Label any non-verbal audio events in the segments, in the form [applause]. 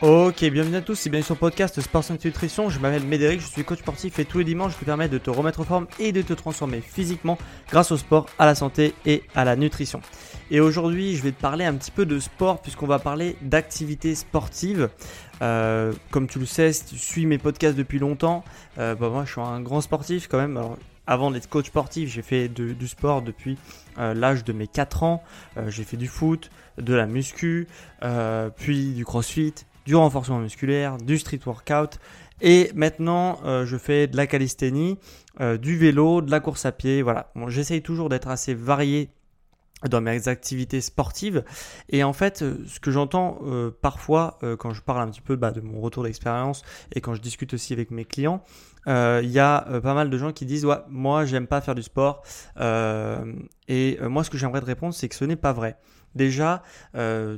Ok, bienvenue à tous, c'est bien sur le podcast Sport Nutrition. Je m'appelle Médéric, je suis coach sportif et tous les dimanches je te permets de te remettre en forme et de te transformer physiquement grâce au sport, à la santé et à la nutrition. Et aujourd'hui, je vais te parler un petit peu de sport puisqu'on va parler d'activité sportive. Euh, comme tu le sais, si tu suis mes podcasts depuis longtemps, euh, bah moi je suis un grand sportif quand même. avant d'être coach sportif, j'ai fait du sport depuis euh, l'âge de mes 4 ans. j'ai fait du foot, de la muscu, puis du crossfit, du renforcement musculaire, du street workout. Et maintenant, je fais de la calisthénie, du vélo, de la course à pied. Voilà. J'essaye toujours d'être assez varié dans mes activités sportives. Et en fait, euh, ce que j'entends euh, parfois euh, quand je parle un petit peu bah, de mon retour d'expérience et quand je discute aussi avec mes clients, il y a pas mal de gens qui disent ouais, moi j'aime pas faire du sport. et moi, ce que j'aimerais te répondre, c'est que ce n'est pas vrai. Déjà,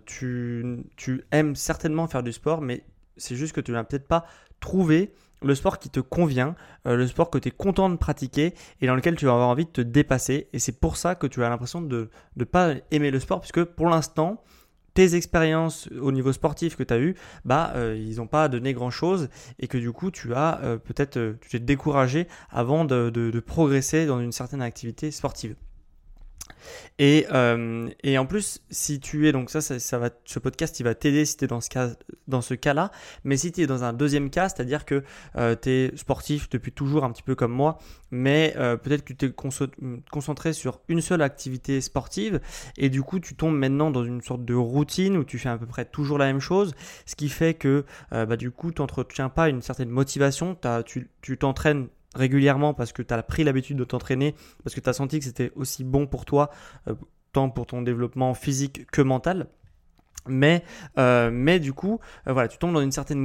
tu, tu aimes certainement faire du sport, mais c'est juste que tu n'as peut-être pas trouvé le sport qui te convient, euh, le sport que tu es content de pratiquer et dans lequel tu vas avoir envie de te dépasser. Et c'est pour ça que tu as l'impression de ne pas aimer le sport, puisque pour l'instant, tes expériences au niveau sportif que tu as eues, bah, euh, ils n'ont pas donné grand-chose et que du coup, tu as euh, peut-être, tu t'es découragé avant de progresser dans une certaine activité sportive. Et, euh, et, en plus, si tu es, donc ça, ça, va, ce podcast, il va t'aider si tu es dans ce, cas, cas-là. Mais si tu es dans un deuxième cas, c'est-à-dire que euh, tu es sportif depuis toujours, un petit peu comme moi, mais euh, peut-être que tu t'es concentré sur une seule activité sportive et du coup, tu tombes maintenant dans une sorte de routine où tu fais à peu près toujours la même chose, ce qui fait que bah, du coup, tu n'entretiens pas une certaine motivation, tu t'entraînes régulièrement parce que tu as pris l'habitude de t'entraîner, parce que tu as senti que c'était aussi bon pour toi, euh, tant pour ton développement physique que mental. Mais, euh, mais du coup, euh, voilà, tu tombes dans une certaine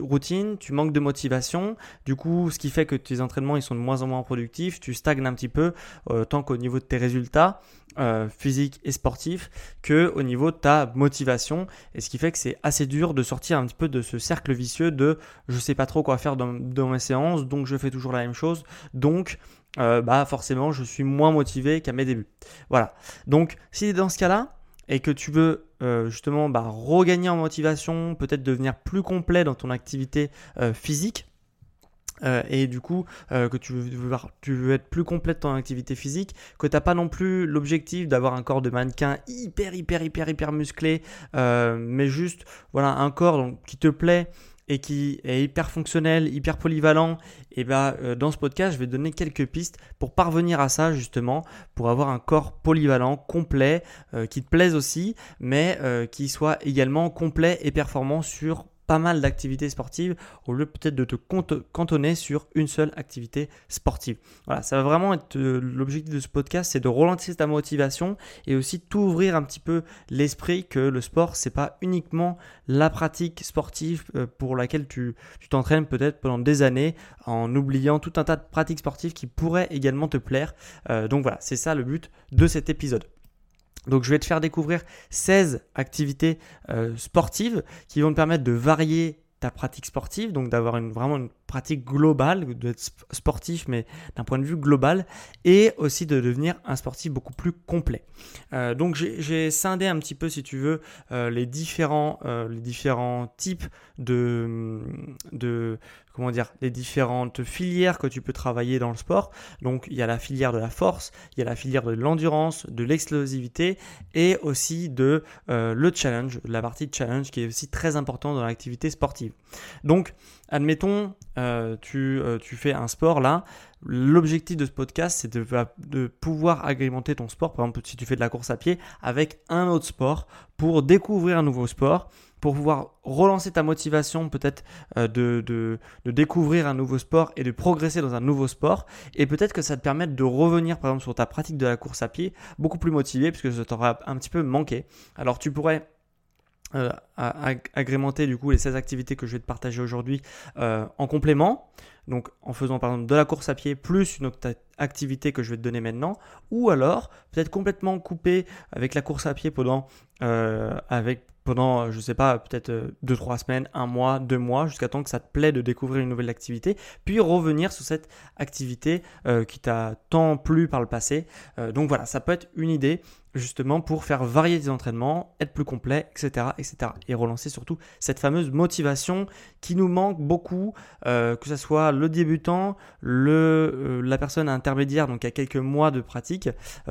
routine, tu manques de motivation, du coup, ce qui fait que tes entraînements ils sont de moins en moins productifs, tu stagnes un petit peu, tant qu'au niveau de tes résultats, euh, physique et sportif que au niveau de ta motivation. Et ce qui fait que c'est assez dur de sortir un petit peu de ce cercle vicieux de je sais pas trop quoi faire dans, mes séances donc je fais toujours la même chose donc euh, bah forcément je suis moins motivé qu'à mes débuts voilà. Donc si dans ce cas là et que tu veux euh, justement bah, regagner en motivation peut-être devenir plus complet dans ton activité physique. Euh, et du coup euh, que tu veux, tu veux être plus complète dans activité physique, que tu n'as pas non plus l'objectif d'avoir un corps de mannequin hyper hyper hyper hyper musclé, euh, mais juste voilà un corps qui te plaît et qui est hyper fonctionnel, hyper polyvalent, et bah dans ce podcast je vais donner quelques pistes pour parvenir à ça justement, pour avoir un corps polyvalent, complet, qui te plaise aussi, mais qui soit également complet et performant sur pas mal d'activités sportives au lieu peut-être de te cantonner sur une seule activité sportive. Voilà, ça va vraiment être euh, l'objectif de ce podcast, c'est de relancer ta motivation et aussi t'ouvrir un petit peu l'esprit que le sport, c'est pas uniquement la pratique sportive euh, pour laquelle tu t'entraînes peut-être pendant des années en oubliant tout un tas de pratiques sportives qui pourraient également te plaire. Euh, donc voilà, c'est ça le but de cet épisode. Donc je vais te faire découvrir 16 activités euh, sportives qui vont te permettre de varier ta pratique sportive, donc d'avoir une, vraiment une pratique globale, d'être sportif, mais d'un point de vue global, et aussi de devenir un sportif beaucoup plus complet. Euh, donc j'ai scindé un petit peu, si tu veux, euh, les, différents, euh, les différents types de, de, comment dire, les différentes filières que tu peux travailler dans le sport. Donc il y a la filière de la force, il y a la filière de l'endurance, de l'explosivité et aussi de le challenge, la partie challenge qui est aussi très importante dans l'activité sportive. Donc admettons, euh, tu, euh, tu, fais un sport là. L'objectif de ce podcast, c'est de, pouvoir agrémenter ton sport. Par exemple, si tu fais de la course à pied, avec un autre sport pour découvrir un nouveau sport, pour pouvoir relancer ta motivation, peut-être euh, de, découvrir un nouveau sport et de progresser dans un nouveau sport. Et peut-être que ça te permet de revenir, par exemple, sur ta pratique de la course à pied, beaucoup plus motivé, puisque ça t'aura un petit peu manqué. Alors, tu pourrais euh, agrémenter du coup les 16 activités que je vais te partager aujourd'hui euh, en complément. Donc en faisant par exemple de la course à pied plus une autre activité que je vais te donner maintenant. Ou alors peut-être complètement couper avec la course à pied pendant, euh, avec pendant, euh, je sais pas, peut-être 2-3 euh, semaines, un mois, deux mois, jusqu'à temps que ça te plaît de découvrir une nouvelle activité, puis revenir sur cette activité euh, qui t'a tant plu par le passé. donc voilà, ça peut être une idée justement pour faire varier tes entraînements, être plus complet, etc. etc. et relancer surtout cette fameuse motivation qui nous manque beaucoup, que ce soit le débutant, le, la personne intermédiaire, donc à quelques mois de pratique,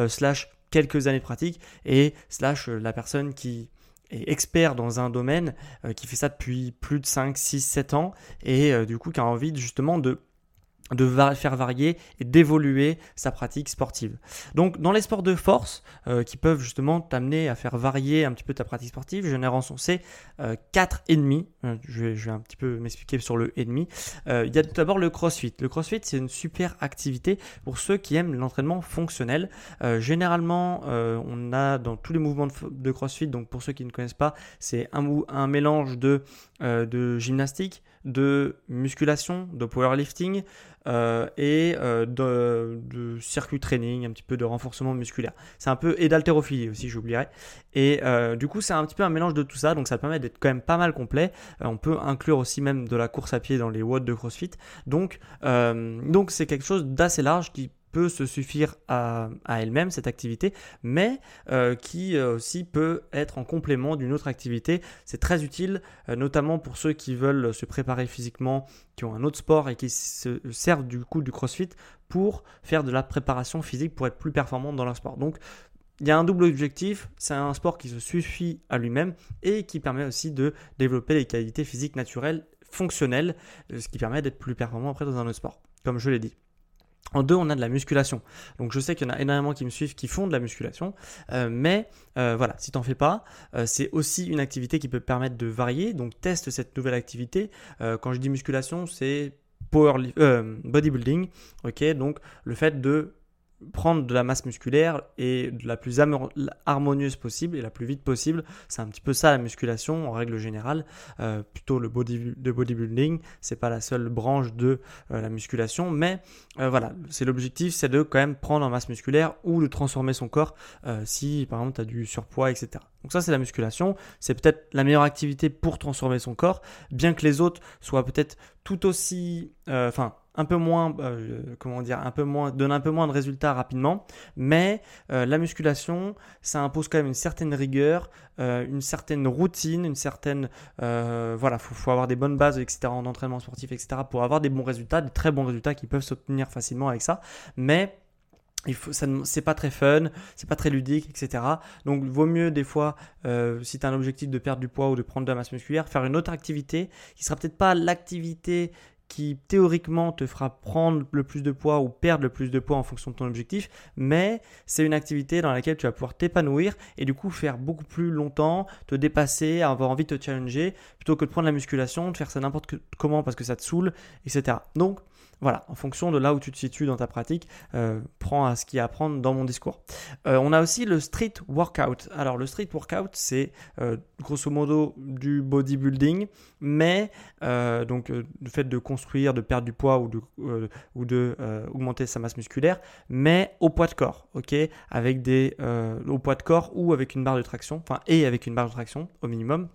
slash quelques années de pratique, et slash la personne qui est expert dans un domaine, euh, qui fait ça depuis plus de 5, 6, 7 ans, et euh, du coup qui a envie justement de de faire varier et d'évoluer sa pratique sportive. Donc dans les sports de force euh, qui peuvent justement t'amener à faire varier un petit peu ta pratique sportive, je n'ai euh, 4 ennemis. Euh, je, vais, un petit peu m'expliquer sur le ennemi. Euh, il y a tout d'abord le crossfit. Le crossfit c'est une super activité pour ceux qui aiment l'entraînement fonctionnel. généralement on a dans tous les mouvements de, crossfit, donc pour ceux qui ne connaissent pas, c'est un, mélange de gymnastique, de musculation, de powerlifting euh, et euh, de, circuit training, un petit peu de renforcement musculaire. C'est un peu et d'haltérophilie aussi, j'oublierais. Et euh, du coup, c'est un petit peu un mélange de tout ça, donc ça permet d'être quand même pas mal complet. on peut inclure aussi même de la course à pied dans les watts de CrossFit. Donc, donc c'est quelque chose d'assez large qui peut se suffire à, elle-même, cette activité, mais euh, qui euh, aussi peut être en complément d'une autre activité. C'est très utile, euh, notamment pour ceux qui veulent se préparer physiquement, qui ont un autre sport et qui se servent du coup du CrossFit pour faire de la préparation physique pour être plus performant dans leur sport. Donc, il y a un double objectif, c'est un sport qui se suffit à lui-même et qui permet aussi de développer les qualités physiques naturelles, fonctionnelles, ce qui permet d'être plus performant après dans un autre sport, comme je l'ai dit. En deux, on a de la musculation. Donc je sais qu'il y en a énormément qui me suivent qui font de la musculation, euh, mais euh, voilà, si t'en fais pas, euh, c'est aussi une activité qui peut permettre de varier. Donc teste cette nouvelle activité. quand je dis musculation, c'est bodybuilding. Ok, donc le fait de prendre de la masse musculaire et de la plus harmonieuse possible et la plus vite possible. C'est un petit peu ça la musculation en règle générale. Euh, plutôt le body, de bodybuilding, c'est pas la seule branche de euh, la musculation, mais euh, voilà, c'est l'objectif, c'est de quand même prendre en masse musculaire ou de transformer son corps si par exemple tu as du surpoids, etc. Donc ça c'est la musculation, c'est peut-être la meilleure activité pour transformer son corps, bien que les autres soient peut-être tout aussi, enfin un peu moins, euh, comment dire, un peu moins, donne un peu moins de résultats rapidement. Mais euh, la musculation, ça impose quand même une certaine rigueur, euh, une certaine routine, une certaine, voilà, faut, faut avoir des bonnes bases, etc. en entraînement sportif, etc. pour avoir des bons résultats, des très bons résultats qui peuvent s'obtenir facilement avec ça. Mais il faut, ça, c'est pas très fun, c'est pas très ludique, etc. Donc, vaut mieux des fois, si tu as un objectif de perdre du poids ou de prendre de la masse musculaire, faire une autre activité qui sera peut-être pas l'activité qui théoriquement te fera prendre le plus de poids ou perdre le plus de poids en fonction de ton objectif, mais c'est une activité dans laquelle tu vas pouvoir t'épanouir et du coup faire beaucoup plus longtemps, te dépasser, avoir envie de te challenger, plutôt que de prendre la musculation, de faire ça n'importe comment parce que ça te saoule, etc. Donc, voilà, en fonction de là où tu te situes dans ta pratique, euh, prends à ce qu'il y a à prendre dans mon discours. Euh, on a aussi le street workout. Alors le street workout, c'est euh, grosso modo du bodybuilding, mais donc le fait de construire, de perdre du poids ou de, ou de augmenter sa masse musculaire, mais au poids de corps, ok, avec des au poids de corps ou avec une barre de traction, enfin et avec une barre de traction au minimum.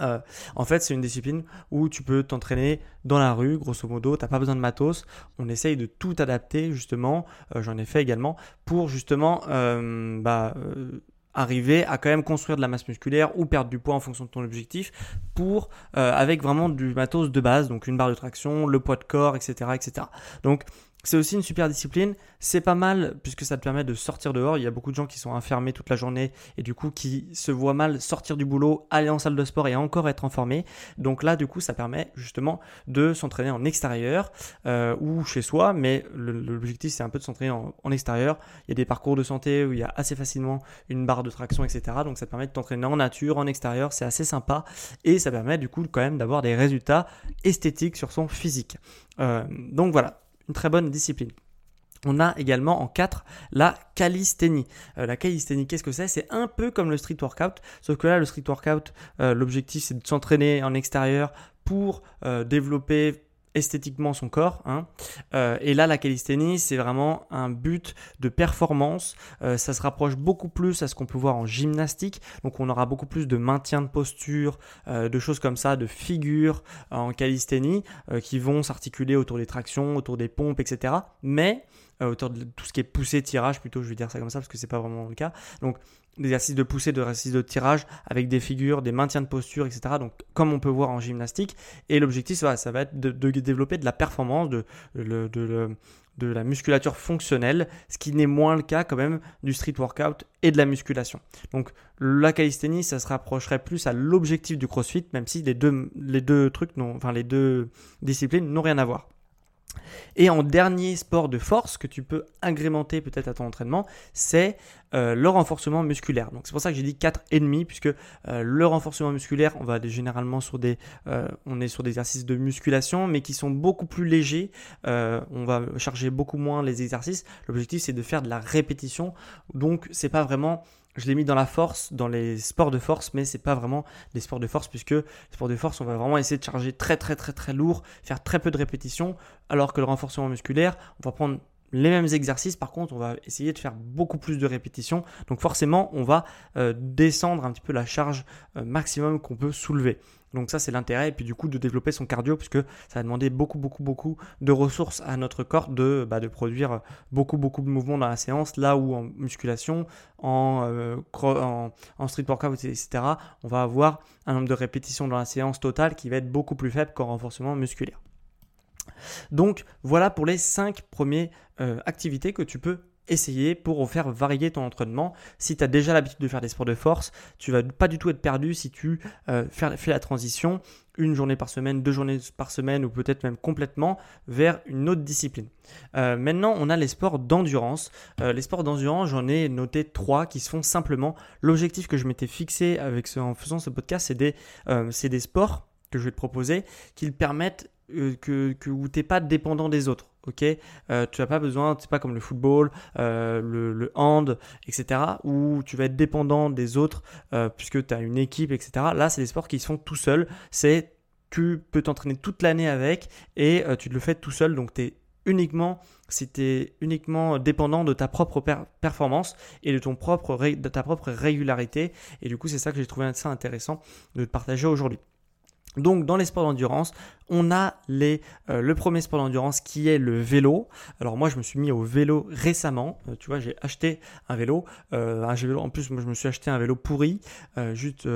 Euh, en fait, c'est une discipline où tu peux t'entraîner dans la rue, grosso modo, tu n'as pas besoin de matos. On essaye de tout adapter, justement. Euh, j'en ai fait également pour justement euh, bah, arriver à quand même construire de la masse musculaire ou perdre du poids en fonction de ton objectif pour avec vraiment du matos de base, donc une barre de traction, le poids de corps, etc., etc. Donc c'est aussi une super discipline. C'est pas mal puisque ça te permet de sortir dehors. Il y a beaucoup de gens qui sont enfermés toute la journée et du coup qui se voient mal sortir du boulot, aller en salle de sport et encore être informés. Donc là, du coup, ça permet justement de s'entraîner en extérieur euh, ou chez soi. Mais l'objectif, c'est un peu de s'entraîner en, extérieur. Il y a des parcours de santé où il y a assez facilement une barre de traction, etc. Donc ça te permet de t'entraîner en nature, en extérieur. C'est assez sympa et ça permet du coup quand même d'avoir des résultats esthétiques sur son physique. Euh, donc voilà, très bonne discipline. On a également en 4 la calisthénie. Euh, la calisthénie, qu'est-ce que c'est? C'est un peu comme le street workout, sauf que là, le street workout, euh, l'objectif c'est de s'entraîner en extérieur pour euh, développer esthétiquement son corps. Hein. Euh, et là, la calisthénie, c'est vraiment un but de performance. Euh, ça se rapproche beaucoup plus à ce qu'on peut voir en gymnastique. Donc, on aura beaucoup plus de maintien de posture, euh, de choses comme ça, de figures en calisthénie qui vont s'articuler autour des tractions, autour des pompes, etc. Mais autour de tout ce qui est poussée, tirage, plutôt, je vais dire ça comme ça parce que c'est pas vraiment le cas. Donc, exercices de poussée, de exercices de tirage avec des figures, des maintiens de posture, etc. Donc, comme on peut voir en gymnastique. Et l'objectif, ça, va être de, développer de la performance, de, la musculature fonctionnelle, ce qui n'est moins le cas quand même du street workout et de la musculation. Donc, la calisthénie, ça se rapprocherait plus à l'objectif du crossfit, même si les deux, les deux trucs, enfin, les deux disciplines n'ont rien à voir. Et en dernier sport de force que tu peux agrémenter peut-être à ton entraînement, c'est euh, le renforcement musculaire. Donc c'est pour ça que j'ai dit 4,5 puisque euh, le renforcement musculaire, on va généralement sur des, euh, on est sur des exercices de musculation, mais qui sont beaucoup plus légers. on va charger beaucoup moins les exercices. L'objectif c'est de faire de la répétition. Donc c'est pas vraiment je l'ai mis dans la force, dans les sports de force, mais c'est pas vraiment des sports de force puisque les sports de force, on va vraiment essayer de charger très très très très lourd, faire très peu de répétitions, alors que le renforcement musculaire, on va prendre les mêmes exercices, par contre, on va essayer de faire beaucoup plus de répétitions. Donc forcément, on va euh, descendre un petit peu la charge euh, maximum qu'on peut soulever. Donc ça, c'est l'intérêt. Et puis du coup, de développer son cardio, puisque ça va demander beaucoup, beaucoup, beaucoup de ressources à notre corps de, bah, de produire beaucoup, beaucoup de mouvements dans la séance. Là où en musculation, en, euh, en street workout, etc., on va avoir un nombre de répétitions dans la séance totale qui va être beaucoup plus faible qu'en renforcement musculaire. Donc voilà pour les 5 premières euh, activités que tu peux essayer pour faire varier ton entraînement. Si tu as déjà l'habitude de faire des sports de force, tu vas pas du tout être perdu si tu euh, fais, la transition une journée par semaine, deux journées par semaine ou peut-être même complètement vers une autre discipline. Euh, maintenant, on a les sports d'endurance. les sports d'endurance, j'en ai noté trois qui se font simplement. L'objectif que je m'étais fixé avec en faisant ce podcast, c'est des, des sports que je vais te proposer qui permettent que, que, où tu n'es pas dépendant des autres. ok? Euh, tu n'as pas besoin, c'est pas comme le football, euh, le, hand, etc., où tu vas être dépendant des autres puisque tu as une équipe, etc. Là, c'est des sports qui se font tout seul. C'est tu peux t'entraîner toute l'année avec et tu le fais tout seul. Donc, tu es uniquement es uniquement dépendant de ta propre performance et de, ton propre de ta propre régularité. Et du coup, c'est ça que j'ai trouvé assez intéressant de te partager aujourd'hui. Donc dans les sports d'endurance, on a les, euh, le premier sport d'endurance qui est le vélo. Alors moi je me suis mis au vélo récemment. Euh, tu vois j'ai acheté un vélo, euh, un vélo. En plus moi je me suis acheté un vélo pourri juste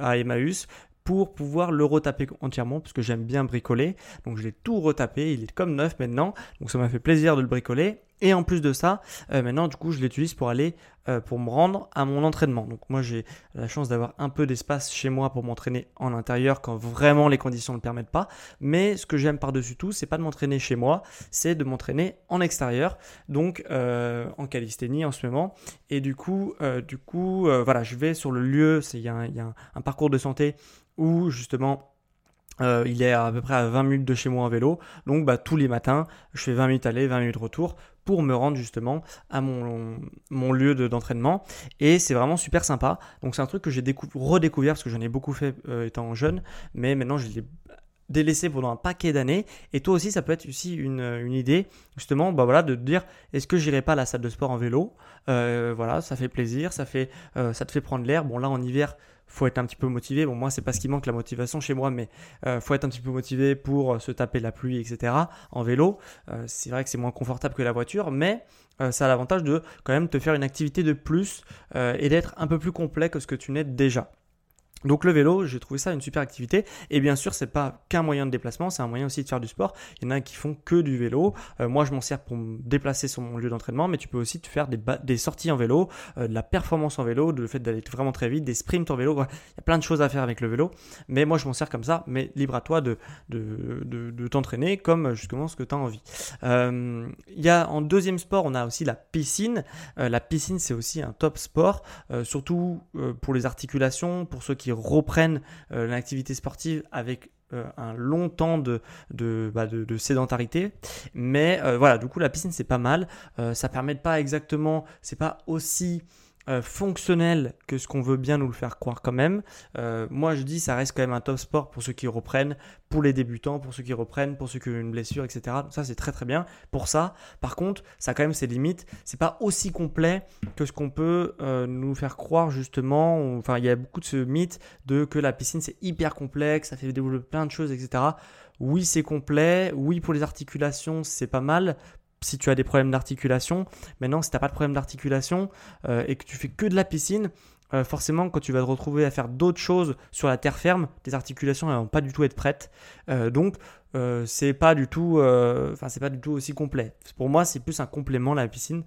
à Emmaüs pour pouvoir le retaper entièrement parce que j'aime bien bricoler. Donc je l'ai tout retapé, il est comme neuf maintenant. Donc ça m'a fait plaisir de le bricoler. Et en plus de ça, euh, maintenant du coup je l'utilise pour aller euh, pour me rendre à mon entraînement. Donc moi j'ai la chance d'avoir un peu d'espace chez moi pour m'entraîner en intérieur quand vraiment les conditions ne le permettent pas. Mais ce que j'aime par-dessus tout, c'est pas de m'entraîner chez moi, c'est de m'entraîner en extérieur, donc euh, en calisthénie en ce moment. Et du coup, du coup voilà, je vais sur le lieu, il y a, un parcours de santé où justement il est à peu près à 20 minutes de chez moi en vélo. Donc bah, tous les matins, je fais 20 minutes aller, 20 minutes retour me rendre justement à mon, mon lieu d'entraînement. et c'est vraiment super sympa. Donc c'est un truc que j'ai redécouvert parce que j'en ai beaucoup fait euh, étant jeune. Mais maintenant, je l'ai délaissé pendant un paquet d'années. Et toi aussi, ça peut être aussi une, une idée, justement, bah voilà, de te dire, est-ce que j'irai pas à la salle de sport en vélo? Euh, Voilà, ça fait plaisir, ça, fait, ça te fait prendre l'air. Bon là, en hiver, faut être un petit peu motivé. Bon, moi, c'est pas ce qui manque la motivation chez moi, mais euh, faut être un petit peu motivé pour euh, se taper la pluie, etc. En vélo, euh, c'est vrai que c'est moins confortable que la voiture, mais ça a l'avantage de quand même te faire une activité de plus et d'être un peu plus complet que ce que tu n'es déjà. Donc le vélo, j'ai trouvé ça une super activité. Et bien sûr, c'est pas qu'un moyen de déplacement, c'est un moyen aussi de faire du sport. Il y en a qui font que du vélo. Euh, moi, je m'en sers pour me déplacer sur mon lieu d'entraînement, mais tu peux aussi te faire des, sorties en vélo, euh, de la performance en vélo, de le fait d'aller vraiment très vite, des sprints en vélo. Il y a plein de choses à faire avec le vélo. Mais moi, je m'en sers comme ça. Mais libre à toi de, t'entraîner comme justement ce que tu as envie. Euh, y a en deuxième sport, on a aussi la piscine. la piscine, c'est aussi un top sport, surtout pour les articulations, pour ceux qui reprennent euh, l'activité sportive avec euh, un long temps de, bah, de, sédentarité. Mais euh, voilà, du coup, la piscine, c'est pas mal. ça permet pas exactement, c'est pas aussi euh, fonctionnel que ce qu'on veut bien nous le faire croire quand même. Euh, moi je dis ça reste quand même un top sport pour ceux qui reprennent, pour les débutants, pour ceux qui reprennent, pour ceux qui ont une blessure, etc. ça c'est très très bien pour ça. Par contre, ça a quand même ses limites. C'est pas aussi complet que ce qu'on peut euh, nous faire croire justement. Enfin, il y a beaucoup de ce mythe de que la piscine c'est hyper complexe, ça fait développer plein de choses, etc. Oui, c'est complet. Oui, pour les articulations, c'est pas mal si tu as des problèmes d'articulation. Maintenant, si tu n'as pas de problème d'articulation euh, et que tu fais que de la piscine, euh, forcément, quand tu vas te retrouver à faire d'autres choses sur la terre ferme, tes articulations ne vont pas du tout être prêtes. Euh, donc, c'est pas du tout, enfin, c'est pas du tout aussi complet. Pour moi, c'est plus un complément la piscine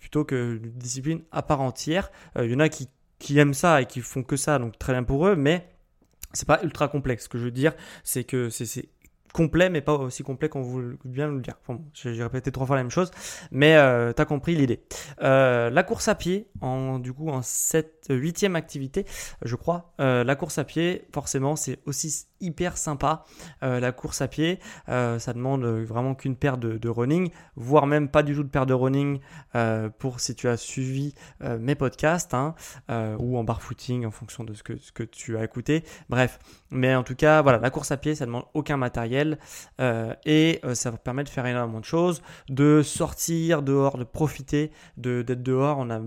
plutôt qu'une discipline à part entière. Il y en a qui, qui aiment ça et qui font que ça, donc très bien pour eux, mais c'est pas ultra complexe. Ce que je veux dire, c'est que c'est complet, mais pas aussi complet qu'on voulait bien le dire. j'ai répété trois fois la même chose, mais euh, tu as compris l'idée. Euh, la course à pied, en, du coup, en cette huitième activité, je crois, euh, la course à pied, forcément, c'est aussi hyper sympa. la course à pied, ça demande vraiment qu'une paire de, running, voire même pas du tout de paire de running pour si tu as suivi mes podcasts hein, ou en barfooting en fonction de ce que, ce que tu as écouté. Bref, mais en tout cas, voilà, la course à pied, ça demande aucun matériel. Euh, et euh, ça va permettre de faire énormément de choses, de sortir dehors, de profiter d'être dehors. On a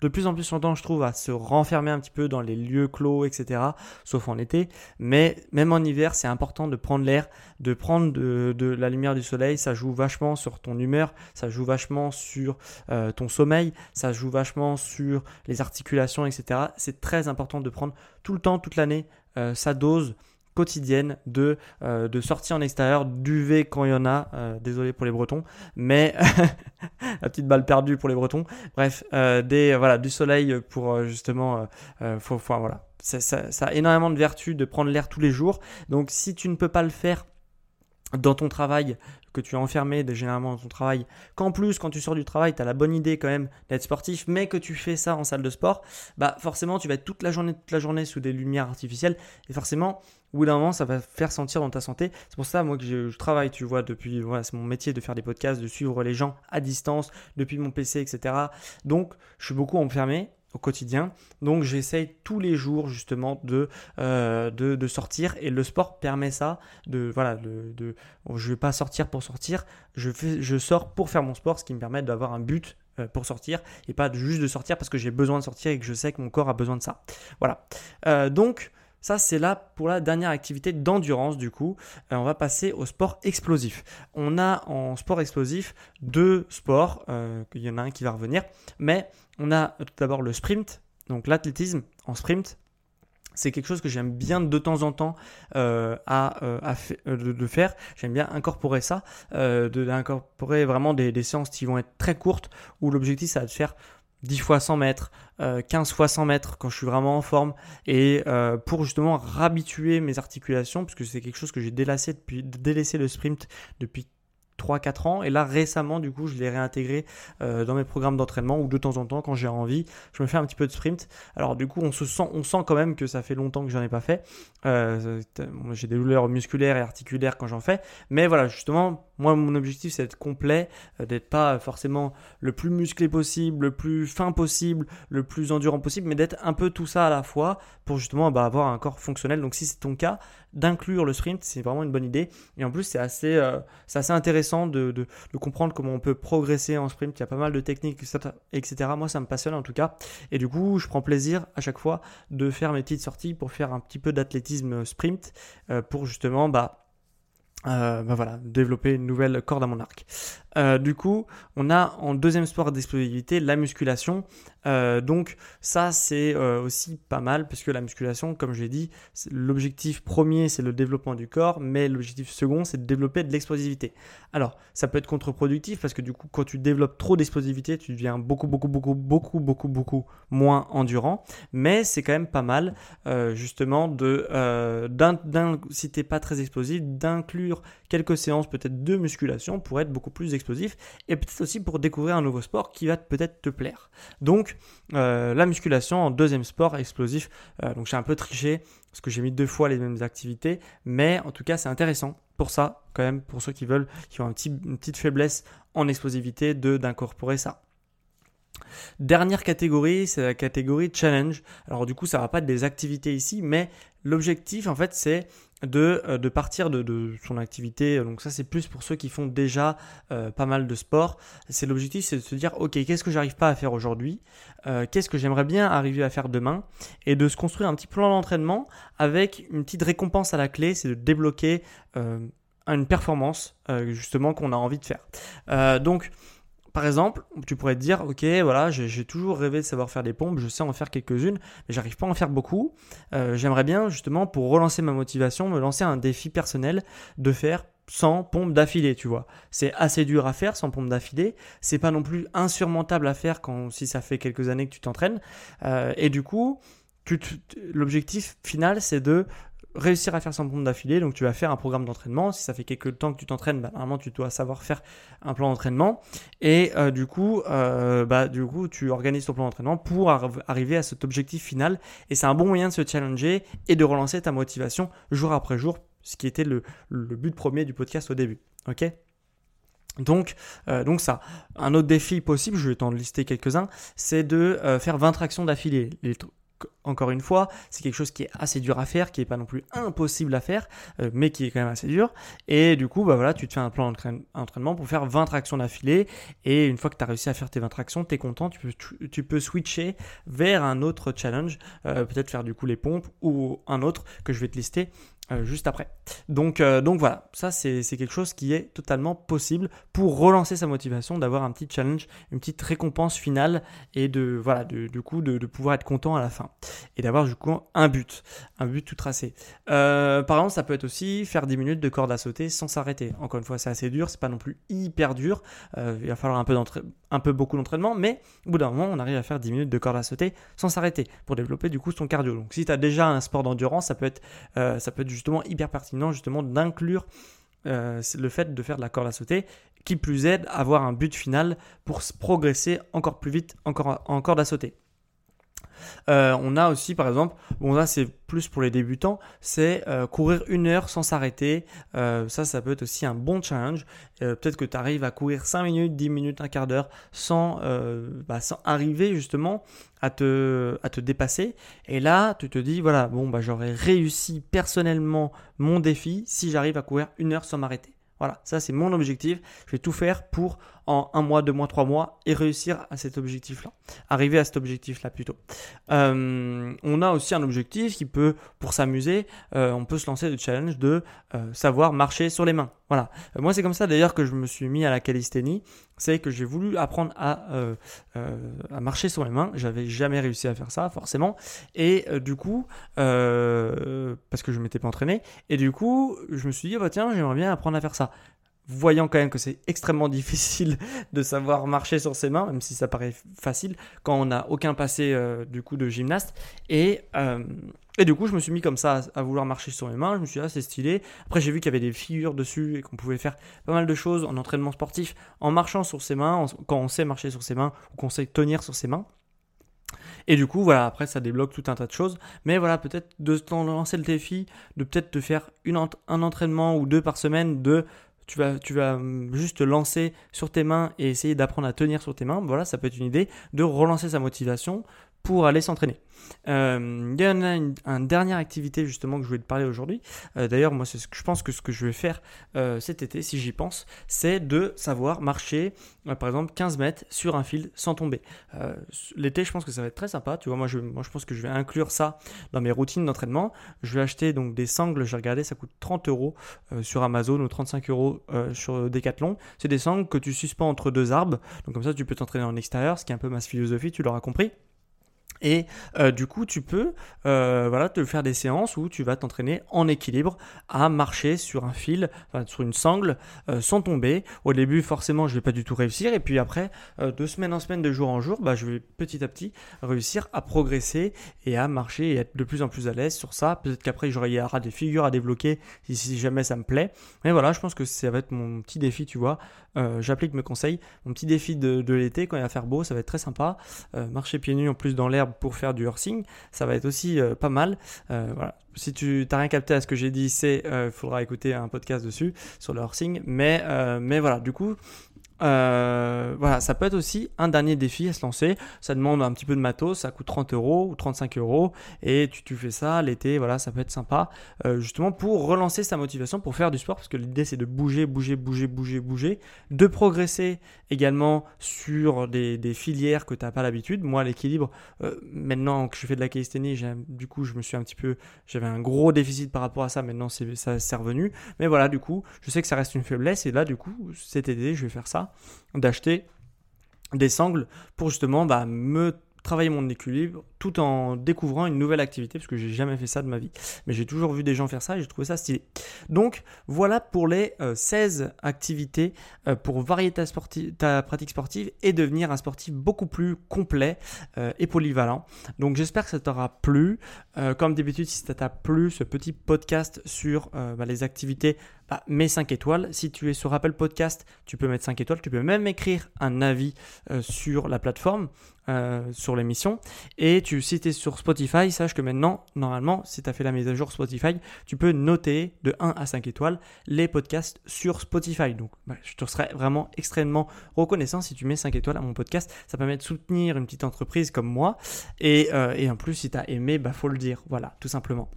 de plus en plus longtemps, je trouve, à se renfermer un petit peu dans les lieux clos, etc. Sauf en été. Mais même en hiver, c'est important de prendre l'air, de prendre de, la lumière du soleil. Ça joue vachement sur ton humeur, ça joue vachement sur euh, ton sommeil, ça joue vachement sur les articulations, etc. C'est très important de prendre tout le temps, toute l'année, sa dose quotidienne de, euh, de en extérieur, d'UV quand il y en a. Euh, désolé pour les Bretons, mais [laughs] la petite balle perdue pour les Bretons. Bref, euh, des, voilà, du soleil pour justement. Faut, voilà. Ça, ça, a énormément de vertus de prendre l'air tous les jours. Donc si tu ne peux pas le faire dans ton travail, que tu es enfermé généralement dans ton travail, qu'en plus quand tu sors du travail, tu as la bonne idée quand même d'être sportif, mais que tu fais ça en salle de sport, bah forcément tu vas être toute la journée, toute la journée sous des lumières artificielles, et forcément au bout d'un moment, ça va faire sentir dans ta santé. C'est pour ça, moi, que je, travaille, tu vois, depuis, voilà, c'est mon métier de faire des podcasts, de suivre les gens à distance, depuis mon PC, etc. Donc, je suis beaucoup enfermé au quotidien. Donc j'essaye tous les jours justement de, euh, de, sortir et le sport permet ça. De, voilà, de, de je vais pas sortir pour sortir, je, fais, je sors pour faire mon sport, ce qui me permet d'avoir un but euh, pour sortir et pas juste de sortir parce que j'ai besoin de sortir et que je sais que mon corps a besoin de ça. Voilà. Euh, donc ça, c'est là pour la dernière activité d'endurance du coup. Euh, on va passer au sport explosif. On a en sport explosif deux sports. Euh, il y en a un qui va revenir. Mais on a tout d'abord le sprint, donc l'athlétisme en sprint. C'est quelque chose que j'aime bien de temps en temps euh, à, de, faire. J'aime bien incorporer ça, d'incorporer vraiment des, des, séances qui vont être très courtes où l'objectif ça va de faire 10 fois 100 mètres, 15 fois 100 mètres quand je suis vraiment en forme. Et euh, pour justement rabituer mes articulations puisque c'est quelque chose que j'ai délaissé depuis délaissé le sprint depuis 3-4 ans. Et là récemment du coup je l'ai réintégré euh, dans mes programmes d'entraînement ou de temps en temps quand j'ai envie je me fais un petit peu de sprint. Alors du coup on se sent on sent quand même que ça fait longtemps que j'en ai pas fait. Euh, j'ai des douleurs musculaires et articulaires quand j'en fais. Mais voilà justement Moi, mon objectif, c'est d'être complet, euh, d'être pas forcément le plus musclé possible, le plus fin possible, le plus endurant possible, mais d'être un peu tout ça à la fois pour justement bah, avoir un corps fonctionnel. Donc, si c'est ton cas, d'inclure le sprint, c'est vraiment une bonne idée. Et en plus, c'est assez, euh, intéressant de, comprendre comment on peut progresser en sprint. Il y a pas mal de techniques, etc. Moi, ça me passionne en tout cas. Et du coup, je prends plaisir à chaque fois de faire mes petites sorties pour faire un petit peu d'athlétisme sprint euh, pour justement bah, euh, bah voilà, développer une nouvelle corde à mon arc. Euh, du coup, on a en deuxième sport d'explosivité la musculation. Euh, donc ça, c'est aussi pas mal parce que la musculation, comme j'ai dit, l'objectif premier, c'est le développement du corps, mais l'objectif second, c'est de développer de l'explosivité. Alors, ça peut être contre-productif parce que du coup, quand tu développes trop d'explosivité, tu deviens beaucoup, beaucoup, beaucoup, beaucoup, beaucoup, beaucoup moins endurant. Mais c'est quand même pas mal, justement, de, si t'es pas très explosif, d'inclure quelques séances peut-être de musculation pour être beaucoup plus explosif et peut-être aussi pour découvrir un nouveau sport qui va peut-être te plaire. Donc euh, la musculation en deuxième sport explosif. Euh, donc j'ai un peu triché parce que j'ai mis deux fois les mêmes activités, mais en tout cas c'est intéressant pour ça quand même pour ceux qui veulent, qui ont une petite faiblesse en explosivité, d'incorporer ça. Dernière catégorie, c'est la catégorie challenge. Alors du coup, ça va pas être des activités ici, mais l'objectif en fait, c'est de, euh, de partir de, son activité. Donc ça, c'est plus pour ceux qui font déjà euh, pas mal de sport. C'est l'objectif, c'est de se dire, ok, qu'est-ce que j'arrive pas à faire aujourd'hui? Euh, Qu'est-ce que j'aimerais bien arriver à faire demain? Et de se construire un petit plan d'entraînement avec une petite récompense à la clé, c'est de débloquer une performance justement qu'on a envie de faire. donc par exemple, tu pourrais te dire, ok, voilà, j'ai toujours rêvé de savoir faire des pompes, je sais en faire quelques-unes, mais j'arrive pas à en faire beaucoup. Euh, j'aimerais bien, justement, pour relancer ma motivation, me lancer un défi personnel de faire 100 pompes d'affilée, tu vois. C'est assez dur à faire 100 pompes d'affilée. C'est pas non plus insurmontable à faire quand si ça fait quelques années que tu t'entraînes. Euh, et du coup, l'objectif final, c'est de réussir à faire 100 pompes d'affilée. Donc tu vas faire un programme d'entraînement. Si ça fait quelques temps que tu t'entraînes, bah, normalement tu dois savoir faire un plan d'entraînement. Et euh, du coup, euh, bah, du coup, tu organises ton plan d'entraînement pour arriver à cet objectif final. Et c'est un bon moyen de se challenger et de relancer ta motivation jour après jour, ce qui était le, but premier du podcast au début. Ok? Donc, euh, donc ça. Un autre défi possible, je vais t'en lister quelques-uns, c'est de faire 20 tractions d'affilée. Encore une fois, c'est quelque chose qui est assez dur à faire, qui n'est pas non plus impossible à faire, euh, mais qui est quand même assez dur. Et du coup, bah voilà, tu te fais un plan d'entraînement pour faire 20 tractions d'affilée. Et une fois que tu as réussi à faire tes 20 tractions, tu es content, tu peux, switcher vers un autre challenge, euh, peut-être faire du coup les pompes ou un autre que je vais te lister euh, juste après. Donc, euh, donc voilà, ça c'est quelque chose qui est totalement possible pour relancer sa motivation, d'avoir un petit challenge, une petite récompense finale et de pouvoir être content à la fin et d'avoir du coup un but, un but tout tracé. Euh, par exemple, ça peut être aussi faire 10 minutes de corde à sauter sans s'arrêter. Encore une fois, c'est assez dur, c'est pas non plus hyper dur. il va falloir un peu beaucoup d'entraînement, mais au bout d'un moment, on arrive à faire 10 minutes de corde à sauter sans s'arrêter pour développer du coup son cardio. Donc si tu as déjà un sport d'endurance, ça peut être ça peut être justement hyper pertinent justement d'inclure euh, le fait de faire de la corde à sauter, qui plus aide à avoir un but final pour progresser encore plus vite encore en corde à sauter. Euh, on a aussi, par exemple, bon là c'est plus pour les débutants, c'est euh, courir une heure sans s'arrêter. Euh, ça, ça peut être aussi un bon challenge. Peut-être que tu arrives à courir 5 minutes, 10 minutes, un quart d'heure sans, bah, sans arriver justement à te, à te dépasser. Et là, tu te dis, voilà, bon, bah, j'aurais réussi personnellement mon défi si j'arrive à courir une heure sans m'arrêter. Voilà, ça c'est mon objectif. Je vais tout faire pour en un mois, deux mois, trois mois et réussir à cet objectif-là. Arriver à cet objectif-là plutôt. Euh, on a aussi un objectif qui peut, pour s'amuser, euh, on peut se lancer le challenge de euh, savoir marcher sur les mains. Voilà. moi c'est comme ça d'ailleurs que je me suis mis à la calisthénie. C'est que j'ai voulu apprendre à, marcher sur les mains. J'avais jamais réussi à faire ça forcément. Et du coup, parce que je m'étais pas entraîné. Et du coup, je me suis dit, bah, tiens, j'aimerais bien apprendre à faire ça voyant quand même que c'est extrêmement [laughs] difficile de savoir marcher sur ses mains, même si ça paraît facile, quand on n'a aucun passé euh, du coup de gymnaste. Et, euh, et du coup, je me suis mis comme ça à, vouloir marcher sur mes mains. Je me suis dit, ah, c'est stylé. Après, j'ai vu qu'il y avait des figures dessus et qu'on pouvait faire pas mal de choses en entraînement sportif en marchant sur ses mains, quand on sait marcher sur ses mains ou qu'on sait tenir sur ses mains. Et du coup, voilà, après, ça débloque tout un tas de choses. Mais voilà, peut-être de lancer le défi, de peut-être te faire une, un entraînement ou deux par semaine de tu vas, tu vas hum, juste te lancer sur tes mains et essayer d'apprendre à tenir sur tes mains, voilà, ça peut être une idée de relancer sa motivation pour aller s'entraîner. Euh, il y en a une, dernière activité justement que je voulais te parler aujourd'hui. Euh, d'ailleurs, moi, ce que je pense que ce que je vais faire euh, cet été, si j'y pense, c'est de savoir marcher, par exemple, 15 mètres sur un fil sans tomber. L'été, je pense que ça va être très sympa. Tu vois, moi je, moi, je pense que je vais inclure ça dans mes routines d'entraînement. Je vais acheter donc des sangles. J'ai regardé, ça coûte 30 euros sur Amazon ou 35 euros sur Decathlon. C'est des sangles que tu suspends entre deux arbres. Donc comme ça, tu peux t'entraîner en extérieur, ce qui est un peu ma philosophie. Tu l'auras compris. Et euh, du coup, tu peux euh, voilà, te faire des séances où tu vas t'entraîner en équilibre à marcher sur un fil, enfin, sur une sangle, euh, sans tomber. Au début, forcément, je vais pas du tout réussir. Et puis après, de semaine en semaine, de jour en jour, bah, je vais petit à petit réussir à progresser et à marcher et être de plus en plus à l'aise sur ça. Peut-être qu'après, j'aurai des figures à débloquer si, si, jamais ça me plaît. Mais voilà, je pense que ça va être mon petit défi, tu vois. J'applique mes conseils. Mon petit défi de, de l'été, quand il va faire beau, ça va être très sympa. marcher pieds nus en plus dans l'herbe pour faire du horsing, ça va être aussi euh, pas mal. Euh, voilà. Si tu n'as rien capté à ce que j'ai dit, c'est il euh, faudra écouter un podcast dessus sur le horsing. Mais, mais voilà, du coup, euh, voilà, ça peut être aussi un dernier défi à se lancer. Ça demande un petit peu de matos, ça coûte 30 euros ou 35 euros et tu, fais ça l'été, voilà, ça peut être sympa euh, justement pour relancer sa motivation pour faire du sport parce que l'idée c'est de bouger, bouger, bouger, bouger, bouger, de progresser également sur des, filières que tu n'as pas l'habitude. Moi, l'équilibre, euh, maintenant que je fais de la calisthénie, du coup, je me suis un petit peu, j'avais un gros déficit par rapport à ça. Maintenant, ça s'est revenu, mais voilà, du coup, je sais que ça reste une faiblesse et là, du coup, cet été, je vais faire ça d'acheter des sangles pour justement bah, me travailler mon équilibre tout en découvrant une nouvelle activité parce que j'ai jamais fait ça de ma vie. Mais j'ai toujours vu des gens faire ça et j'ai trouvé ça stylé. Donc voilà pour les 16 euh, activités euh, pour varier ta, ta, pratique sportive et devenir un sportif beaucoup plus complet euh, et polyvalent. Donc j'espère que ça t'aura plu. comme d'habitude, si ça t'a plu ce petit podcast sur bah, les activités, bah, mets 5 étoiles. Si tu es sur Apple Podcast, tu peux mettre 5 étoiles. Tu peux même écrire un avis sur la plateforme. sur l'émission et tu si tu es sur Spotify, sache que maintenant, normalement, si tu as fait la mise à jour Spotify, tu peux noter de 1 à 5 étoiles les podcasts sur Spotify. Donc, bah, je te serais vraiment extrêmement reconnaissant si tu mets 5 étoiles à mon podcast. Ça permet de soutenir une petite entreprise comme moi. Et, euh, en plus, si tu as aimé, bah faut le dire. Voilà, tout simplement.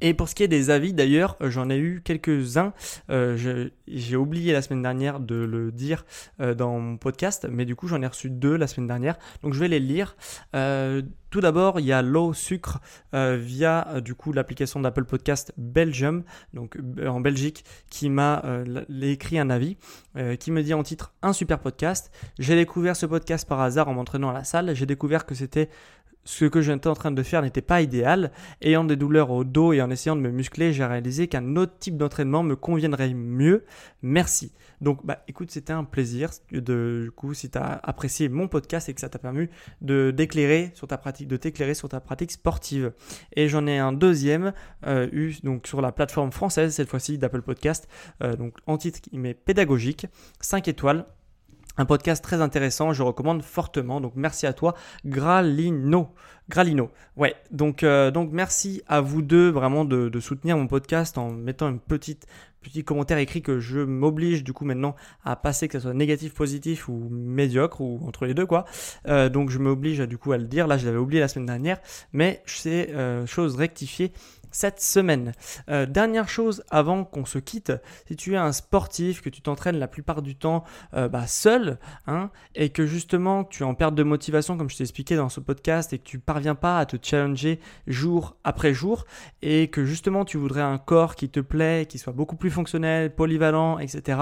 Et pour ce qui est des avis, d'ailleurs, euh, j'en ai eu quelques-uns. Euh, j'ai oublié la semaine dernière de le dire euh, dans mon podcast, mais du coup, j'en ai reçu deux la semaine dernière. Donc, je vais les lire. tout d'abord, il y a Low Sucre via du coup l'application d'Apple Podcast Belgium, donc en Belgique, qui m'a écrit un avis, qui me dit en titre un super podcast. J'ai découvert ce podcast par hasard en m'entraînant à la salle. J'ai découvert que c'était ce que j'étais en train de faire n'était pas idéal. Ayant des douleurs au dos et en essayant de me muscler, j'ai réalisé qu'un autre type d'entraînement me conviendrait mieux. Merci. Donc, bah, écoute, c'était un plaisir. De, du coup, si tu as apprécié mon podcast et que ça t'a permis de d'éclairer sur ta pratique, de t'éclairer sur ta pratique sportive. Et j'en ai un deuxième euh, eu donc sur la plateforme française cette fois-ci d'Apple Podcast. Euh, donc en titre, il met pédagogique, 5 étoiles. Un podcast très intéressant, je recommande fortement. Donc merci à toi, Gralino. Gralino. Ouais, donc, euh, donc merci à vous deux vraiment de, soutenir mon podcast en mettant une petite petit commentaire écrit que je m'oblige du coup maintenant à passer que ce soit négatif, positif ou médiocre ou entre les deux quoi. Euh, donc je m'oblige du coup à le dire. Là je l'avais oublié la semaine dernière, mais c'est euh, chose rectifiée cette semaine. Euh, dernière chose avant qu'on se quitte, si tu es un sportif, que tu t'entraînes la plupart du temps euh, bah, seul, hein, et que justement tu es en perte de motivation, comme je t'ai expliqué dans ce podcast, et que tu parviens pas à te challenger jour après jour, et que justement tu voudrais un corps qui te plaît, qui soit beaucoup plus fonctionnel, polyvalent, etc.,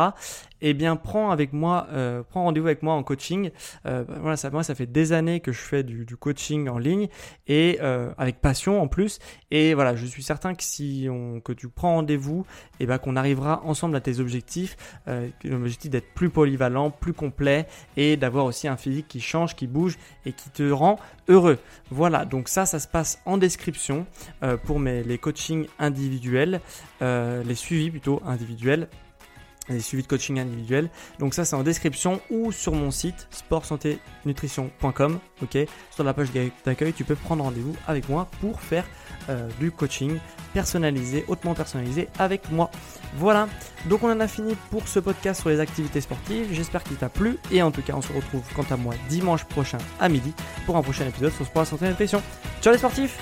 eh bien prends avec moi, euh, prends rendez-vous avec moi en coaching. voilà, ça, moi ça fait des années que je fais du, coaching en ligne et avec passion en plus. Et voilà, je suis certain que si que tu prends rendez-vous, et eh ben qu'on arrivera ensemble à tes objectifs, euh, l'objectif d'être plus polyvalent, plus complet et d'avoir aussi un physique qui change, qui bouge et qui te rend heureux. Voilà, donc ça, ça se passe en description euh, pour mes, les coachings individuels, euh, les suivis plutôt individuels des suivis de coaching individuel. Donc ça c'est en description ou sur mon site sportsanténutrition.com. Ok, sur la page d'accueil, tu peux prendre rendez-vous avec moi pour faire euh, du coaching personnalisé, hautement personnalisé avec moi. Voilà, donc on en a fini pour ce podcast sur les activités sportives. J'espère qu'il t'a plu et en tout cas on se retrouve quant à moi dimanche prochain à midi pour un prochain épisode sur Sport, Santé Nutrition. Ciao les sportifs